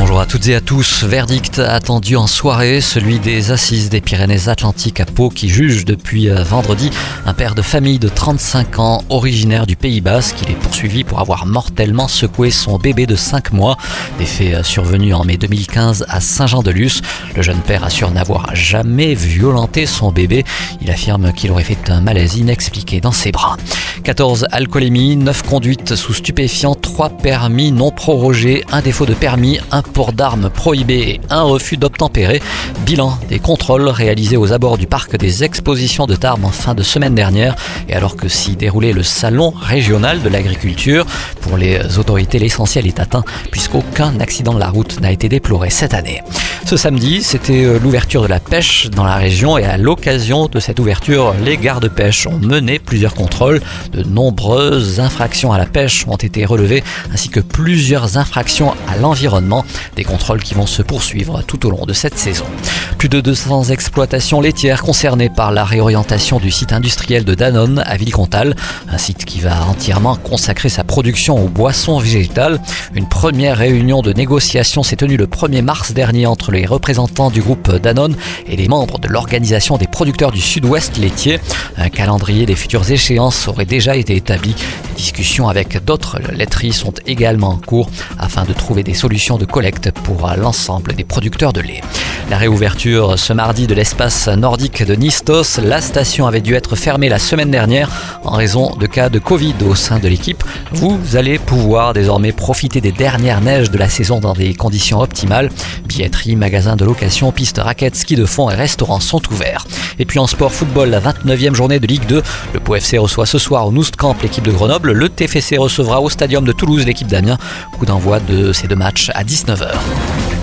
Bonjour à toutes et à tous. Verdict attendu en soirée, celui des assises des Pyrénées-Atlantiques à Pau qui juge depuis euh, vendredi un père de famille de 35 ans originaire du Pays Basque. Il est poursuivi pour avoir mortellement secoué son bébé de 5 mois. Des faits euh, survenus en mai 2015 à Saint-Jean-de-Luz. Le jeune père assure n'avoir jamais violenté son bébé. Il affirme qu'il aurait fait un malaise inexpliqué dans ses bras. 14 alcoolémies, 9 conduites sous stupéfiants, 3 permis non prorogés, un défaut de permis, un port d'armes prohibé et un refus d'obtempérer. Bilan des contrôles réalisés aux abords du parc des expositions de Tarbes en fin de semaine dernière et alors que s'y déroulait le salon régional de l'agriculture, pour les autorités l'essentiel est atteint puisqu'aucun accident de la route n'a été déploré cette année. Ce samedi, c'était euh, l'ouverture de la pêche dans la région et à l'occasion de cette ouverture, les gardes-pêche ont mené plusieurs contrôles. De nombreuses infractions à la pêche ont été relevées ainsi que plusieurs infractions à l'environnement. Des contrôles qui vont se poursuivre tout au long de cette saison. Plus de 200 exploitations laitières concernées par la réorientation du site industriel de Danone à Villecontal, un site qui va entièrement consacrer sa production aux boissons végétales. Une première réunion de négociation s'est tenue le 1er mars dernier entre les représentants du groupe Danone et les membres de l'organisation des producteurs du sud-ouest laitier. Un calendrier des futures échéances aurait déjà été établi. Discussions avec d'autres laiteries sont également en cours afin de trouver des solutions de collecte pour l'ensemble des producteurs de lait. La réouverture ce mardi de l'espace nordique de Nistos, la station avait dû être fermée la semaine dernière en raison de cas de Covid au sein de l'équipe. Vous allez pouvoir désormais profiter des dernières neiges de la saison dans des conditions optimales. Billetterie, magasins de location, pistes raquettes, ski de fond et restaurants sont ouverts. Et puis en sport football, la 29e journée de Ligue 2. Le Pau FC reçoit ce soir au Noustcamp l'équipe de Grenoble. Le TFC recevra au Stadium de Toulouse l'équipe d'Amiens. Coup d'envoi de ces deux matchs à 19h.